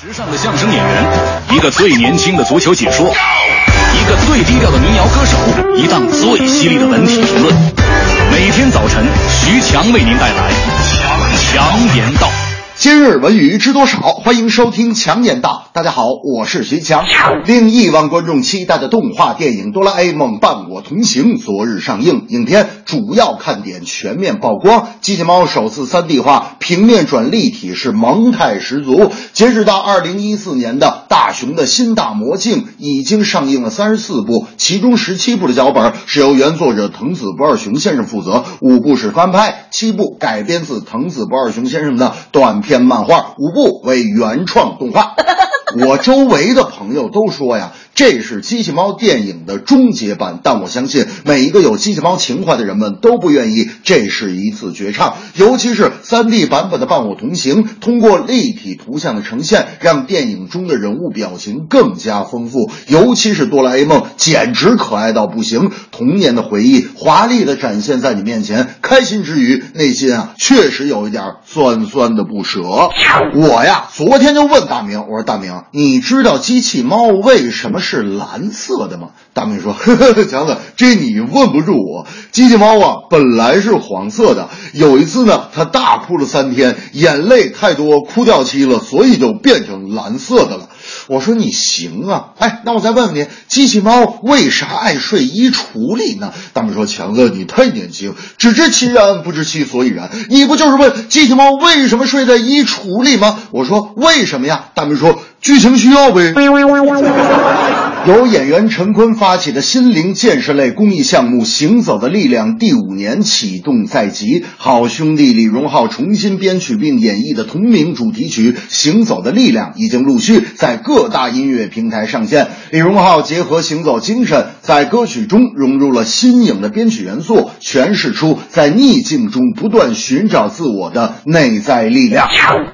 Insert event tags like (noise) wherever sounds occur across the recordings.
时尚的相声演员，一个最年轻的足球解说，一个最低调的民谣歌手，一档最犀利的文体评论。每天早晨，徐强为您带来强强言道。今日文娱知多少？欢迎收听强言道。大家好，我是徐强。令亿万观众期待的动画电影《哆啦 A 梦伴我同行》昨日上映，影片主要看点全面曝光，机器猫首次 3D 化，平面转立体是萌态十足。截止到2014年的大雄的新大魔镜已经上映了34部，其中17部的脚本是由原作者藤子不二雄先生负责，五部是翻拍，七部改编自藤子不二雄先生的短篇漫画，五部为原创动画。我周围的朋友都说呀，这是机器猫电影的终结版。但我相信每一个有机器猫情怀的人们都不愿意这是一次绝唱。尤其是 3D 版本的《伴我同行》，通过立体图像的呈现，让电影中的人物表情更加丰富。尤其是哆啦 A 梦，简直可爱到不行。童年的回忆华丽的展现在你面前，开心之余，内心啊确实有一点酸酸的不舍。我呀，昨天就问大明，我说大明。你知道机器猫为什么是蓝色的吗？大明说：“呵 (laughs) 呵强子，这你问不住我。机器猫啊，本来是黄色的。有一次呢，它大哭了三天，眼泪太多，哭掉期了，所以就变成蓝色的了。”我说：“你行啊，哎，那我再问问你，机器猫为啥爱睡衣橱里呢？”大明说：“强子，你太年轻，只知其然不知其所以然。你不就是问机器猫为什么睡在衣橱里吗？”我说：“为什么呀？”大明说。剧情需要呗。(laughs) 由演员陈坤发起的心灵建设类公益项目《行走的力量》第五年启动在即，好兄弟李荣浩重新编曲并演绎的同名主题曲《行走的力量》已经陆续在各大音乐平台上线。李荣浩结合行走精神，在歌曲中融入了新颖的编曲元素，诠释出在逆境中不断寻找自我的内在力量。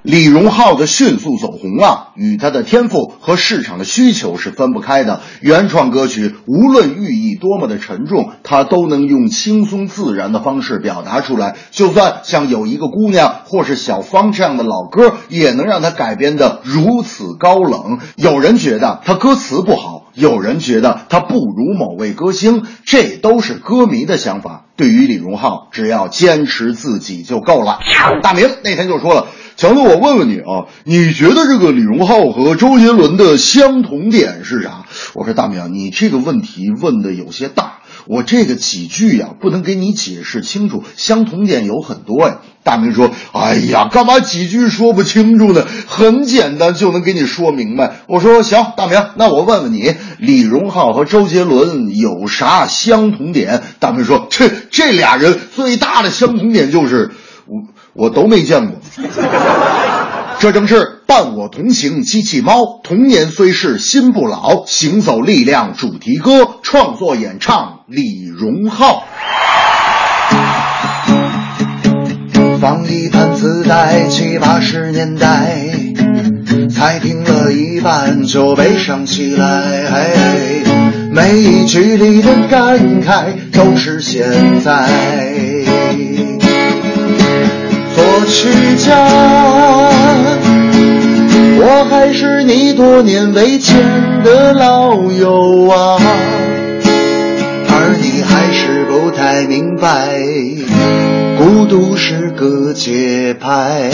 李荣浩的迅速走红啊，与他的天赋和市场的需求是分不开的。原创歌曲无论寓意多么的沉重，他都能用轻松自然的方式表达出来。就算像有一个姑娘或是小芳这样的老歌，也能让他改编的如此高冷。有人觉得他歌词不好，有人觉得他不如某位歌星，这都是歌迷的想法。对于李荣浩，只要坚持自己就够了。(laughs) 大明那天就说了。强子，我问问你啊，你觉得这个李荣浩和周杰伦的相同点是啥？我说大明，你这个问题问的有些大，我这个几句呀不能给你解释清楚。相同点有很多呀。大明说：“哎呀，干嘛几句说不清楚呢？很简单，就能给你说明白。”我说：“行，大明，那我问问你，李荣浩和周杰伦有啥相同点？”大明说：“这这俩人最大的相同点就是我。”我都没见过，(laughs) 这正是伴我同行机器猫，童年虽逝心不老，行走力量主题歌创作演唱李荣浩。放一盘磁带，七八十年代，才听了一半就悲伤起来，每一句里的感慨都是现在。作曲家，我还是你多年未见的老友啊，而你还是不太明白，孤独是个节拍。